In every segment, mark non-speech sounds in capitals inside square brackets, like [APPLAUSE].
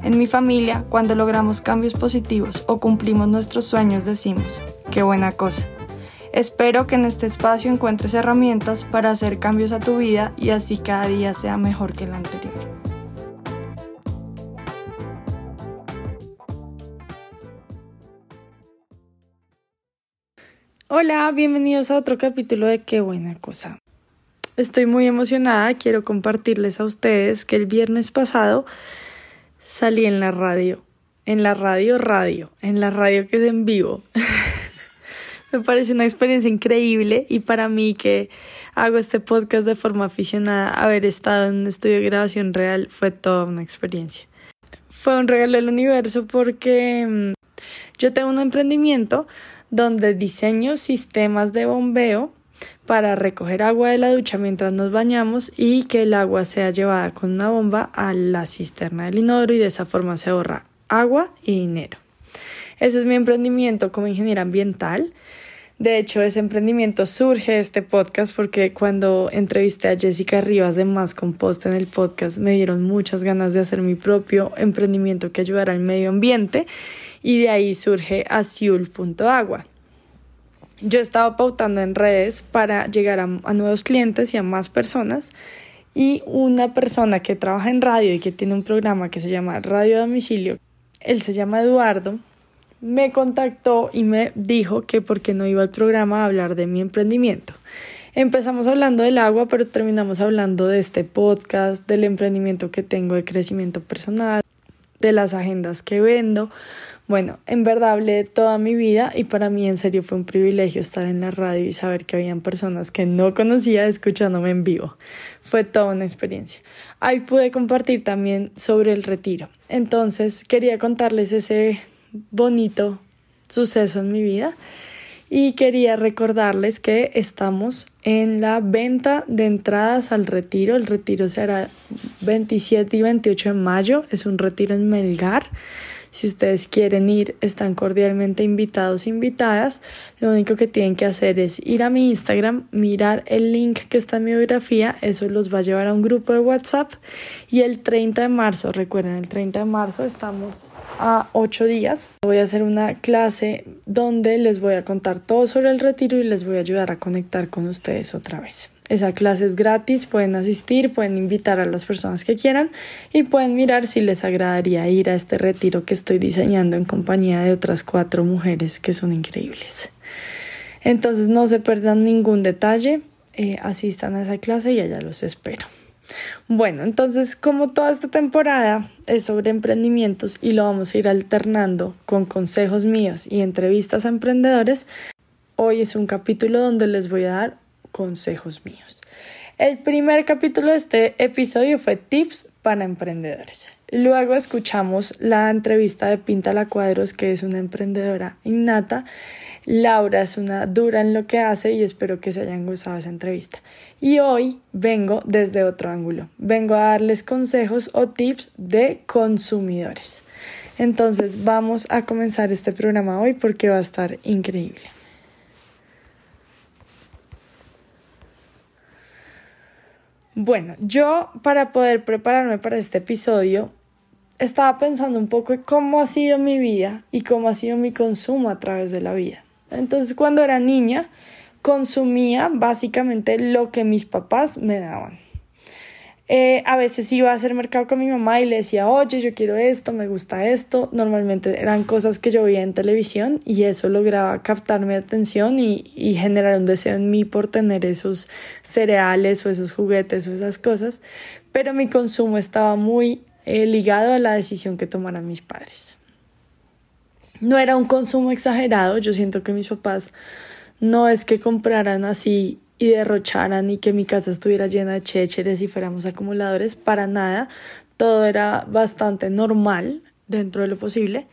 En mi familia, cuando logramos cambios positivos o cumplimos nuestros sueños, decimos, qué buena cosa. Espero que en este espacio encuentres herramientas para hacer cambios a tu vida y así cada día sea mejor que el anterior. Hola, bienvenidos a otro capítulo de Qué buena cosa. Estoy muy emocionada, quiero compartirles a ustedes que el viernes pasado salí en la radio, en la radio radio, en la radio que es en vivo. [LAUGHS] Me parece una experiencia increíble y para mí que hago este podcast de forma aficionada, haber estado en un estudio de grabación real fue toda una experiencia. Fue un regalo del universo porque mm, yo tengo un emprendimiento donde diseño sistemas de bombeo para recoger agua de la ducha mientras nos bañamos y que el agua sea llevada con una bomba a la cisterna del inodoro y de esa forma se ahorra agua y dinero. Ese es mi emprendimiento como ingeniera ambiental. De hecho, ese emprendimiento surge de este podcast porque cuando entrevisté a Jessica Rivas de Más Compost en el podcast me dieron muchas ganas de hacer mi propio emprendimiento que ayudara al medio ambiente y de ahí surge azul.agua. Yo estaba pautando en redes para llegar a, nuevos clientes y a más personas y una persona que trabaja en radio y que tiene un programa que se llama Radio Domicilio, él se llama Eduardo, me contactó y me dijo que por qué no iba al programa a hablar de mi emprendimiento. Empezamos hablando del agua, pero terminamos hablando de este podcast, del emprendimiento que tengo de crecimiento personal, de las agendas que vendo, bueno, en verdad hablé toda mi vida y para mí en serio fue un privilegio estar en la radio y saber que habían personas que no conocía escuchándome en vivo. Fue toda una experiencia. Ahí pude compartir también sobre el retiro. Entonces quería contarles ese bonito suceso en mi vida y quería recordarles que estamos en la venta de entradas al retiro. El retiro será 27 y 28 de mayo. Es un retiro en Melgar. Si ustedes quieren ir, están cordialmente invitados, invitadas. Lo único que tienen que hacer es ir a mi Instagram, mirar el link que está en mi biografía, eso los va a llevar a un grupo de WhatsApp. Y el 30 de marzo, recuerden, el 30 de marzo estamos a 8 días. Voy a hacer una clase donde les voy a contar todo sobre el retiro y les voy a ayudar a conectar con ustedes otra vez. Esa clase es gratis, pueden asistir, pueden invitar a las personas que quieran y pueden mirar si les agradaría ir a este retiro que estoy diseñando en compañía de otras cuatro mujeres que son increíbles. Entonces no se pierdan ningún detalle, eh, asistan a esa clase y allá los espero. Bueno, entonces como toda esta temporada es sobre emprendimientos y lo vamos a ir alternando con consejos míos y entrevistas a emprendedores, hoy es un capítulo donde les voy a dar consejos míos. El primer capítulo de este episodio fue Tips para emprendedores. Luego escuchamos la entrevista de Pinta la Cuadros, que es una emprendedora innata. Laura es una dura en lo que hace y espero que se hayan gustado esa entrevista. Y hoy vengo desde otro ángulo. Vengo a darles consejos o tips de consumidores. Entonces vamos a comenzar este programa hoy porque va a estar increíble. Bueno, yo para poder prepararme para este episodio estaba pensando un poco en cómo ha sido mi vida y cómo ha sido mi consumo a través de la vida. Entonces, cuando era niña, consumía básicamente lo que mis papás me daban. Eh, a veces iba a hacer mercado con mi mamá y le decía, oye, yo quiero esto, me gusta esto. Normalmente eran cosas que yo veía en televisión y eso lograba captar mi atención y, y generar un deseo en mí por tener esos cereales o esos juguetes o esas cosas. Pero mi consumo estaba muy eh, ligado a la decisión que tomaran mis padres. No era un consumo exagerado, yo siento que mis papás no es que compraran así y derrocharan y que mi casa estuviera llena de chécheres y fuéramos acumuladores, para nada. Todo era bastante normal dentro de lo posible.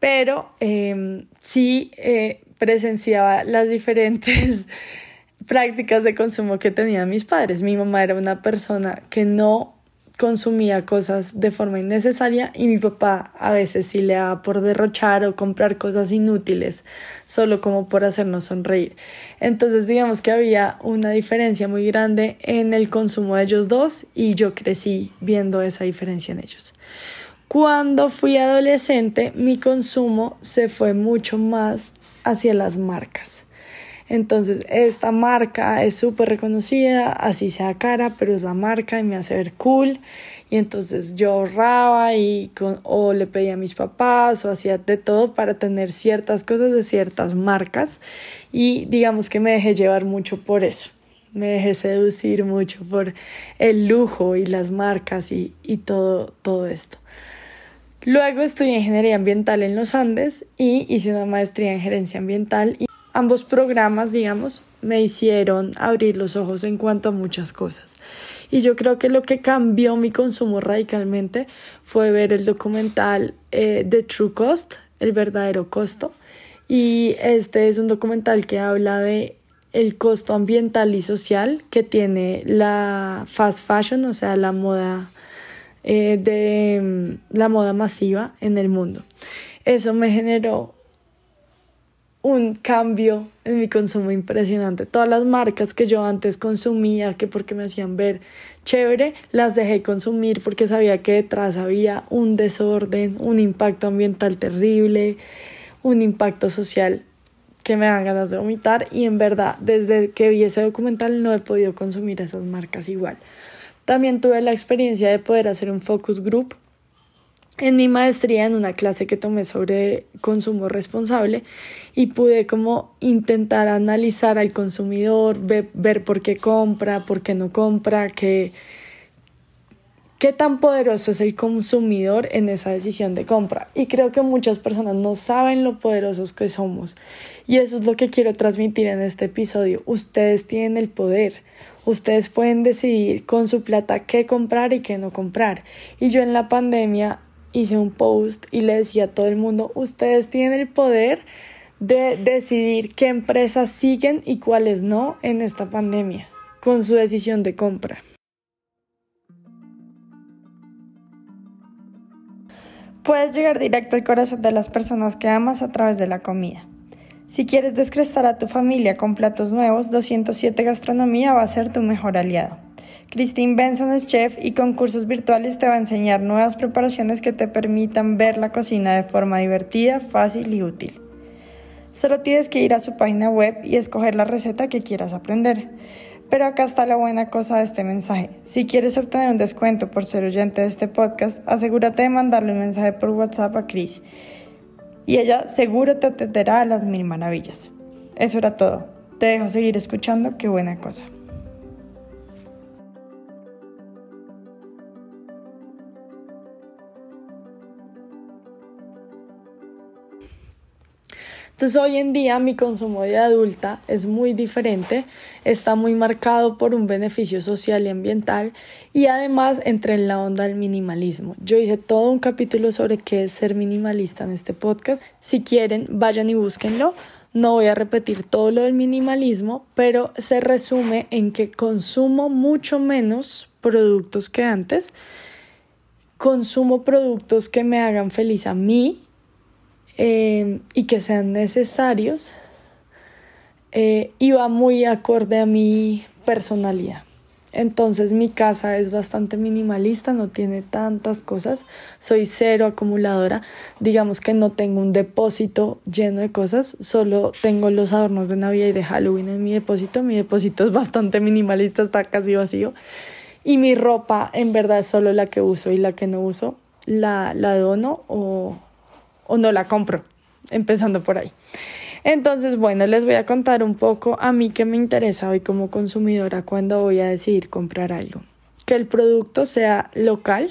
pero em, sí eh, presenciaba las diferentes [LAUGHS] prácticas de consumo que tenían mis padres. Mi mamá era una persona que no consumía cosas de forma innecesaria y mi papá a veces sí le daba por derrochar o comprar cosas inútiles solo como por hacernos sonreír. Entonces digamos que había una diferencia muy grande en el consumo de ellos dos y yo crecí viendo esa diferencia en ellos. Cuando fui adolescente mi consumo se fue mucho más hacia las marcas. Entonces, esta marca es súper reconocida, así sea cara, pero es la marca y me hace ver cool. Y entonces yo ahorraba y con, o le pedía a mis papás o hacía de todo para tener ciertas cosas de ciertas marcas. Y digamos que me dejé llevar mucho por eso. Me dejé seducir mucho por el lujo y las marcas y, y todo, todo esto. Luego estudié ingeniería ambiental en los Andes y hice una maestría en gerencia ambiental. Ambos programas, digamos, me hicieron abrir los ojos en cuanto a muchas cosas. Y yo creo que lo que cambió mi consumo radicalmente fue ver el documental eh, The True Cost, el verdadero costo. Y este es un documental que habla de el costo ambiental y social que tiene la fast fashion, o sea, la moda eh, de mm, la moda masiva en el mundo. Eso me generó un cambio en mi consumo impresionante. Todas las marcas que yo antes consumía, que porque me hacían ver chévere, las dejé consumir porque sabía que detrás había un desorden, un impacto ambiental terrible, un impacto social que me dan ganas de vomitar y en verdad desde que vi ese documental no he podido consumir esas marcas igual. También tuve la experiencia de poder hacer un focus group en mi maestría en una clase que tomé sobre consumo responsable y pude como intentar analizar al consumidor, ver, por qué compra, por qué no compra, qué, qué tan poderoso es el consumidor en esa decisión de compra. Y creo que muchas personas no saben lo poderosos que somos. Y eso es lo que quiero transmitir en este episodio. Ustedes tienen el poder. Ustedes pueden decidir con su plata qué comprar y qué no comprar. Y yo en la pandemia hice un post y le decía a todo el mundo, ustedes tienen el poder de decidir qué empresas siguen y cuáles no en esta pandemia con su decisión de compra. Puedes llegar directo al corazón de las personas que amas a través de la comida. Si quieres descrestar a tu familia con platos nuevos, 207 Gastronomía va a ser tu mejor aliado. Christine Benson es chef y con cursos virtuales te va a enseñar nuevas preparaciones que te permitan ver la cocina de forma divertida, fácil y útil. Solo tienes que ir a su página web y escoger la receta que quieras aprender. Pero acá está la buena cosa de este mensaje. Si quieres obtener un descuento por ser oyente de este podcast, asegúrate de mandarle un mensaje por WhatsApp a Chris. Y ella seguro te atenderá a las mil maravillas. Eso era todo. Te dejo seguir escuchando. Qué buena cosa. Entonces hoy en día mi consumo de adulta es muy diferente, está muy marcado por un beneficio social y ambiental y además entré en la onda del minimalismo. Yo hice todo un capítulo sobre qué es ser minimalista en este podcast. Si quieren, vayan y búsquenlo. No voy a repetir todo lo del minimalismo, pero se resume en que consumo mucho menos productos que antes. Consumo productos que me hagan feliz a mí eh, y que sean necesarios eh, y va muy acorde a mi personalidad. Entonces mi casa es bastante minimalista, no tiene tantas cosas, soy cero acumuladora, digamos que no tengo un depósito lleno de cosas, solo tengo los adornos de Navidad y de Halloween en mi depósito, mi depósito es bastante minimalista, está casi vacío. Y mi ropa en verdad es solo la que uso y la que no uso la, la dono o, o no la compro, empezando por ahí. Entonces, bueno, les voy a contar un poco a mí que me interesa hoy como consumidora cuando voy a decidir comprar algo. Que el producto sea local.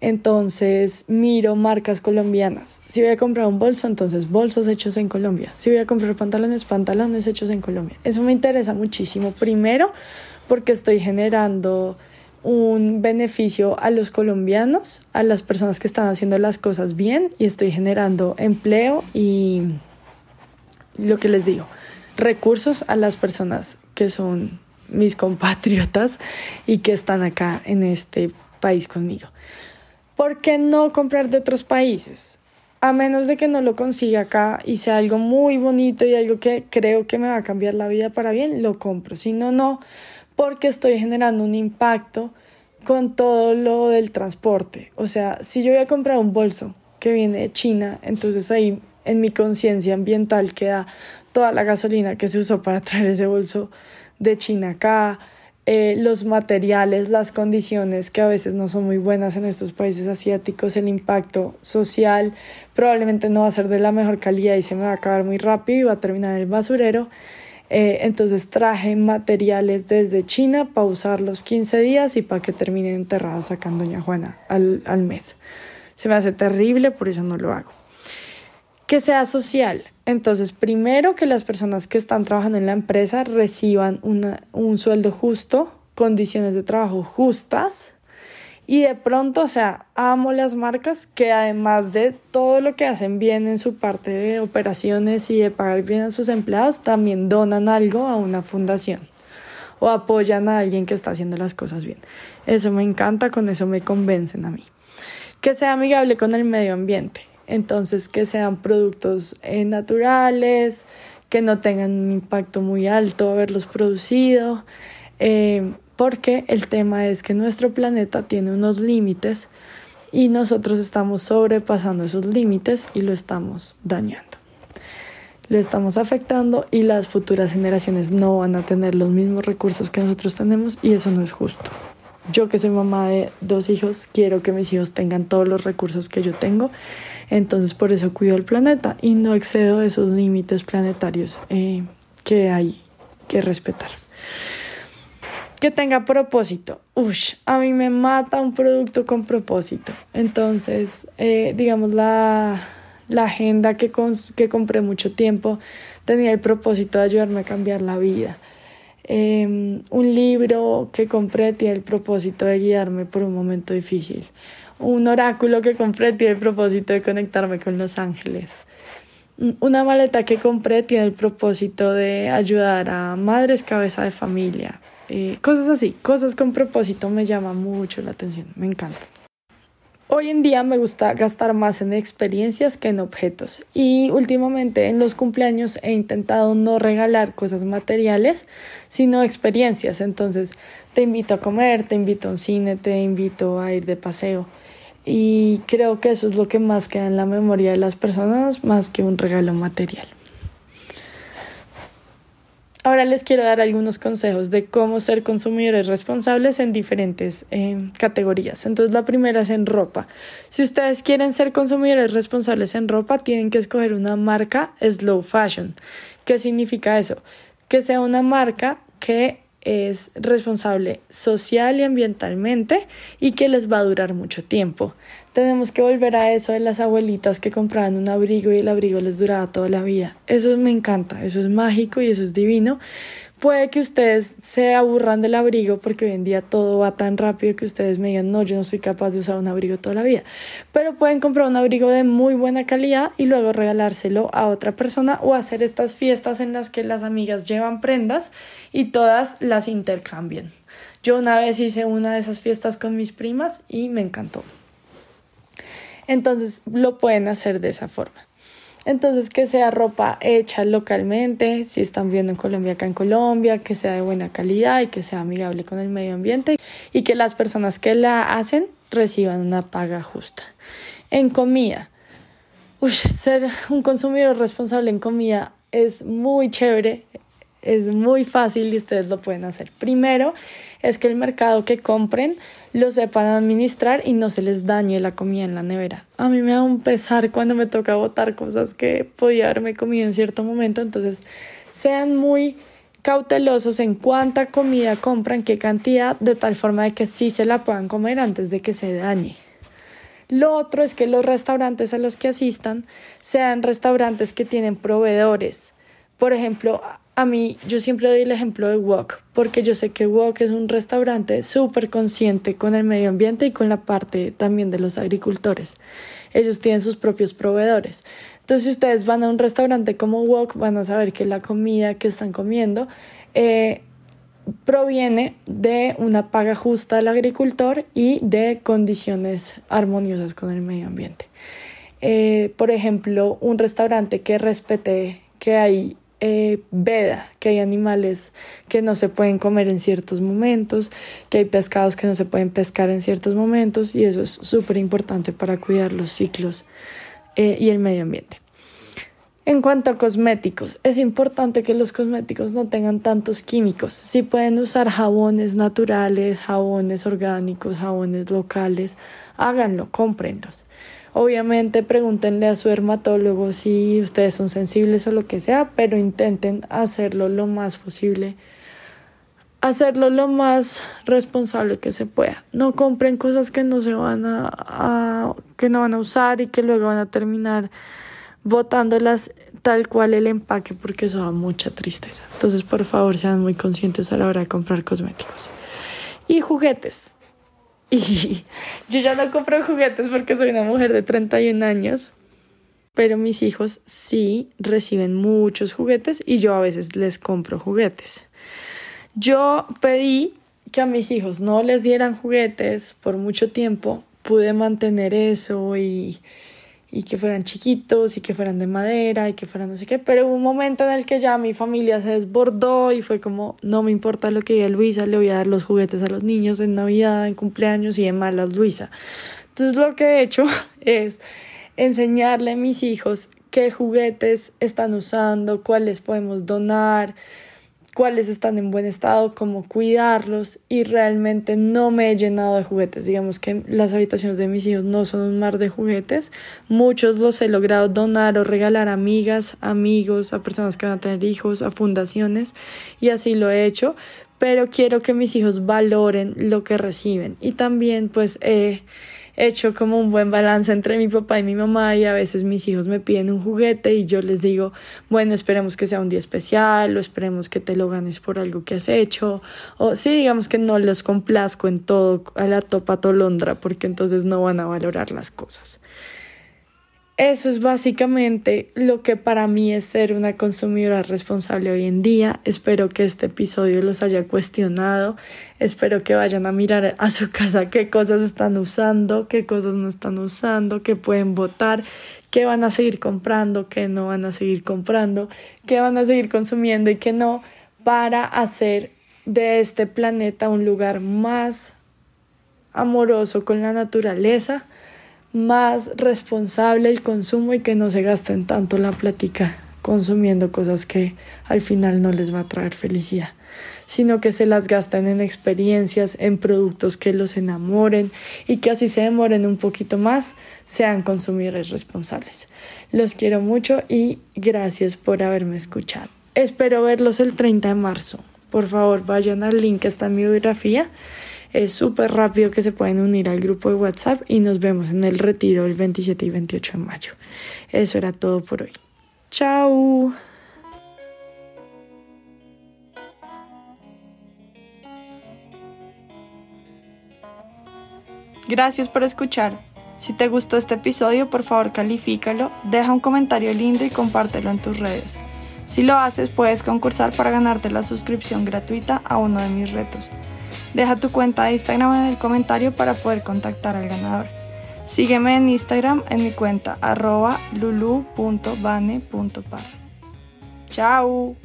Entonces, miro marcas colombianas. Si voy a comprar un bolso, entonces bolsos hechos en Colombia. Si voy a comprar pantalones, pantalones hechos en Colombia. Eso me interesa muchísimo. Primero, porque estoy generando un beneficio a los colombianos, a las personas que están haciendo las cosas bien y estoy generando empleo y lo que les digo, recursos a las personas que son mis compatriotas y que están acá en este país conmigo. ¿Por qué no comprar de otros países? A menos de que no lo consiga acá y sea algo muy bonito y algo que creo que me va a cambiar la vida para bien, lo compro. Si no, no, porque estoy generando un impacto con todo lo del transporte. O sea, si yo voy a comprar un bolso que viene de China, entonces ahí en mi conciencia ambiental queda toda la gasolina que se usó para traer ese bolso de China acá, eh, los materiales, las condiciones que a veces no son muy buenas en estos países asiáticos, el impacto social probablemente no va a ser de la mejor calidad y se me va a acabar muy rápido y va a terminar en el basurero. Eh, entonces traje materiales desde China para usarlos 15 días y para que terminen enterrados acá en Doña Juana al, al mes. Se me hace terrible, por eso no lo hago. Que sea social. Entonces, primero que las personas que están trabajando en la empresa reciban una, un sueldo justo, condiciones de trabajo justas y de pronto, o sea, amo las marcas que además de todo lo que hacen bien en su parte de operaciones y de pagar bien a sus empleados, también donan algo a una fundación o apoyan a alguien que está haciendo las cosas bien. Eso me encanta, con eso me convencen a mí. Que sea amigable con el medio ambiente. Entonces, que sean productos eh, naturales, que no tengan un impacto muy alto haberlos producido. Eh, porque el tema es que nuestro planeta tiene unos límites y nosotros estamos sobrepasando esos límites y lo estamos dañando. Lo estamos afectando y las futuras generaciones no van a tener los mismos recursos que nosotros tenemos y eso no es justo. Yo que soy mamá de dos hijos, quiero que mis hijos tengan todos los recursos que yo tengo, entonces por eso cuido el planeta y no excedo esos límites planetarios eh, que hay que respetar que tenga propósito. Ush, a mí me mata un producto con propósito. Entonces, eh, digamos, la, la agenda que, que compré mucho tiempo tenía el propósito de ayudarme a cambiar la vida. Em, un libro que compré tiene el propósito de guiarme por un momento difícil. Un oráculo que compré tiene el propósito de conectarme con los ángeles. Una maleta que compré tiene el propósito de ayudar a madres cabeza de familia, eh, cosas así, cosas con propósito me llama mucho la atención, me encanta. Hoy en día me gusta gastar más en experiencias que en objetos y últimamente en los cumpleaños he intentado no regalar cosas materiales, sino experiencias. Entonces te invito a comer, te invito a un cine, te invito a ir de paseo y creo que eso es lo que más queda en la memoria de las personas más que un regalo material. Ahora les quiero dar algunos consejos de cómo ser consumidores responsables en diferentes eh, categorías. Entonces la primera es en ropa. Si ustedes quieren ser consumidores responsables en ropa, tienen que escoger una marca slow fashion. ¿Qué significa eso? Que sea una marca que es responsable social y ambientalmente y que les va a durar mucho tiempo. Tenemos que volver a eso de las abuelitas que compraban un abrigo y el abrigo les duraba toda la vida. Eso me encanta, eso es mágico y eso es divino, Puede que ustedes se aburran del abrigo porque hoy en día todo va tan rápido que ustedes me digan, no, yo no soy capaz de usar un abrigo toda la vida. Pero pueden comprar un abrigo de muy buena calidad y luego regalárselo a otra persona o hacer estas fiestas en las que las amigas llevan prendas y todas las intercambian. Yo una vez hice una de esas fiestas con mis primas y me encantó. Entonces lo pueden hacer de esa forma. Entonces, que sea ropa hecha localmente, si están viviendo en Colombia, acá en Colombia, que sea de buena calidad y que sea amigable con el medio ambiente y que las personas que la hacen reciban una paga justa. En comida, ser un consumidor responsable en comida es muy chévere, es muy fácil y ustedes lo pueden hacer. Primero es que el mercado que compren lo sepan administrar y no se les dañe la comida en la nevera. A mí me da un pesar cuando me toca botar cosas que podía haberme comido en cierto momento, entonces sean muy cautelosos en cuánta comida compran, qué cantidad, de tal forma de que sí se la puedan comer antes de que se dañe. Lo otro es que los restaurantes a los que asistan sean restaurantes que tienen proveedores. Por ejemplo, a mí yo siempre doy el ejemplo de Wok, porque yo sé que Wok es un restaurante súper consciente con el medio ambiente y con la parte también de los agricultores. Ellos tienen sus propios proveedores. Entonces, si ustedes van a un restaurante como Wok, van a saber que la comida que están comiendo eh, proviene de una paga justa del agricultor y de condiciones armoniosas con el medio ambiente. Eh, por ejemplo, un restaurante que respete que hay eh, veda, que hay animales que no se pueden comer en ciertos momentos, que hay pescados que no se pueden pescar en ciertos momentos y eso es súper importante para cuidar los ciclos eh, y el medio ambiente. En cuanto a cosméticos, es importante que los cosméticos no tengan tantos químicos. Si pueden usar jabones naturales, jabones orgánicos, jabones locales, háganlo, cómprenlos. Obviamente pregúntenle a su dermatólogo si ustedes son sensibles o lo que sea, pero intenten hacerlo lo más posible. Hacerlo lo más responsable que se pueda. No compren cosas que no se van a, que no van a usar y que luego van a terminar botándolas tal cual el empaque porque eso da mucha tristeza. Entonces, por favor, sean muy conscientes a la hora de comprar cosméticos. Y juguetes. [LAUGHS] Y yo ya no compro juguetes porque soy una mujer de 31 años, pero mis hijos sí reciben muchos juguetes y yo a veces les compro juguetes. Yo pedí que a mis hijos no les dieran juguetes por mucho tiempo, pude mantener eso y y que fueran chiquitos y que fueran de madera y que fueran no sé qué, pero hubo un momento en el que ya mi familia se desbordó y fue como, no me importa lo que diga Luisa, le voy a dar los juguetes a los niños en Navidad, en cumpleaños y de malas Luisa. Entonces lo que he hecho [LAUGHS] es enseñarle a mis hijos qué juguetes están usando, cuáles podemos donar, cuáles están en buen estado, cómo cuidarlos y realmente no me he llenado de juguetes. Digamos que las habitaciones de mis hijos no son un mar de juguetes. Muchos los he logrado donar o regalar a amigas, amigos, a personas que van a tener hijos, a fundaciones y así lo he hecho. Pero quiero que mis hijos valoren lo que reciben y también pues he hecho como un buen balance entre mi papá y mi mamá y a veces mis hijos me piden un juguete y yo les digo, bueno, esperemos que sea un día especial o esperemos que te lo ganes por algo que has hecho o sí, digamos que no los complazco en todo a la topa tolondra porque entonces no van a valorar las cosas. Eso es básicamente lo que para mí es ser una consumidora responsable hoy en día. Espero que este episodio los haya cuestionado. Espero que vayan a mirar a su casa qué cosas están usando, qué cosas no están usando, qué pueden votar, qué van a seguir comprando, qué no van a seguir comprando, qué van a seguir consumiendo y qué no para hacer de este planeta un lugar más amoroso con la naturaleza más responsable el consumo y que no se gasten tanto la plática consumiendo cosas que al final no les va a traer felicidad, sino que se las gastan en experiencias, en productos que los enamoren y que así se demoren un poquito más, sean consumidores responsables. Los quiero mucho y gracias por haberme escuchado. Espero verlos el 30 de marzo. Por favor, vayan al link que está en mi biografía es súper rápido que se pueden unir al grupo de WhatsApp y nos vemos en el retiro el 27 y 28 de mayo. Eso era todo por hoy. Chao. Gracias por escuchar. Si te gustó este episodio, por favor califícalo, deja un comentario lindo y compártelo en tus redes. Si lo haces, puedes concursar para ganarte la suscripción gratuita a uno de mis retos. Deja tu cuenta de Instagram en el comentario para poder contactar al ganador. Sígueme en Instagram en mi cuenta arroba lulu.bane.par. ¡Chao!